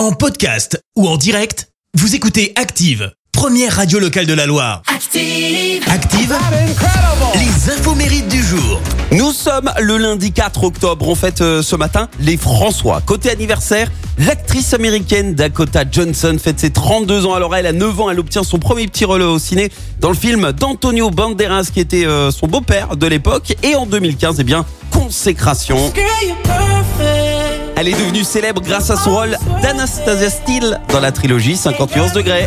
En podcast ou en direct, vous écoutez Active, première radio locale de la Loire. Active. Active, les infos mérites du jour. Nous sommes le lundi 4 octobre. On fête euh, ce matin les François. Côté anniversaire, l'actrice américaine Dakota Johnson fête ses 32 ans. Alors elle a 9 ans, elle obtient son premier petit rôle au ciné dans le film d'Antonio Banderas qui était euh, son beau-père de l'époque. Et en 2015, eh bien, consécration. Elle est devenue célèbre grâce à son rôle d'Anastasia Steele dans la trilogie 50 nuances degrés.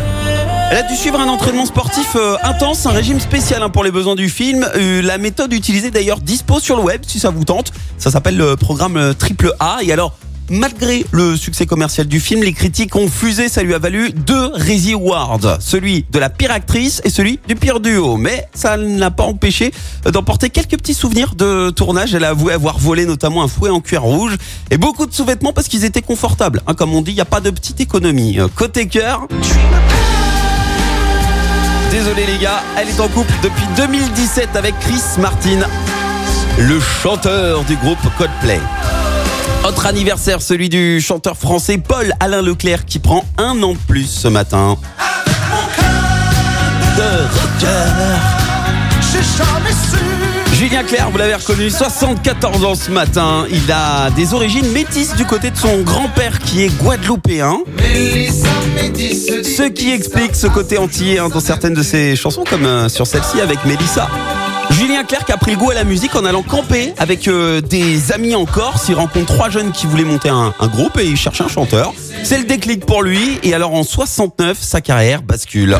Elle a dû suivre un entraînement sportif euh, intense, un régime spécial hein, pour les besoins du film. Euh, la méthode utilisée d'ailleurs dispose sur le web si ça vous tente. Ça s'appelle le programme euh, triple A. Et alors, malgré le succès commercial du film, les critiques ont fusé. Ça lui a valu deux Razzie Awards, celui de la pire actrice et celui du pire duo. Mais ça ne l'a pas empêché d'emporter quelques petits souvenirs de tournage. Elle a avoué avoir volé notamment un fouet en cuir rouge et beaucoup de sous-vêtements parce qu'ils étaient confortables. Hein, comme on dit, il n'y a pas de petite économie. Côté cœur. Désolé les gars, elle est en couple depuis 2017 avec Chris Martin, le chanteur du groupe Coldplay. Autre anniversaire, celui du chanteur français Paul Alain Leclerc qui prend un an plus ce matin. Julien Clerc, vous l'avez reconnu, 74 ans ce matin. Il a des origines métisses du côté de son grand-père qui est guadeloupéen. Ce qui explique ce côté entier hein, dans certaines de ses chansons, comme euh, sur celle-ci avec Mélissa. Julien Clerc a pris le goût à la musique en allant camper avec euh, des amis en Corse. Il rencontre trois jeunes qui voulaient monter un, groupe et il cherche un chanteur. C'est le déclic pour lui. Et alors en 69, sa carrière bascule.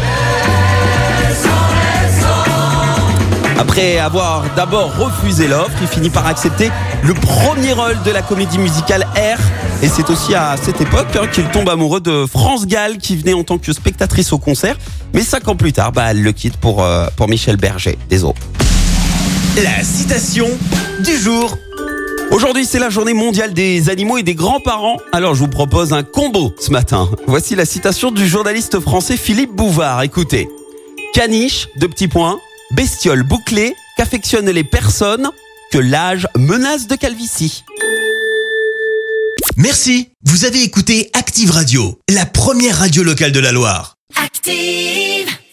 Après avoir d'abord refusé l'offre, il finit par accepter le premier rôle de la comédie musicale R. Et c'est aussi à cette époque hein, qu'il tombe amoureux de France Gall qui venait en tant que spectatrice au concert. Mais cinq ans plus tard, bah, elle le quitte pour, euh, pour Michel Berger. Désolé. La citation du jour. Aujourd'hui, c'est la journée mondiale des animaux et des grands-parents. Alors, je vous propose un combo ce matin. Voici la citation du journaliste français Philippe Bouvard. Écoutez. Caniche, deux petits points, bestiole bouclée, qu'affectionnent les personnes, que l'âge menace de calvitie. Merci, vous avez écouté Active Radio, la première radio locale de la Loire. Active.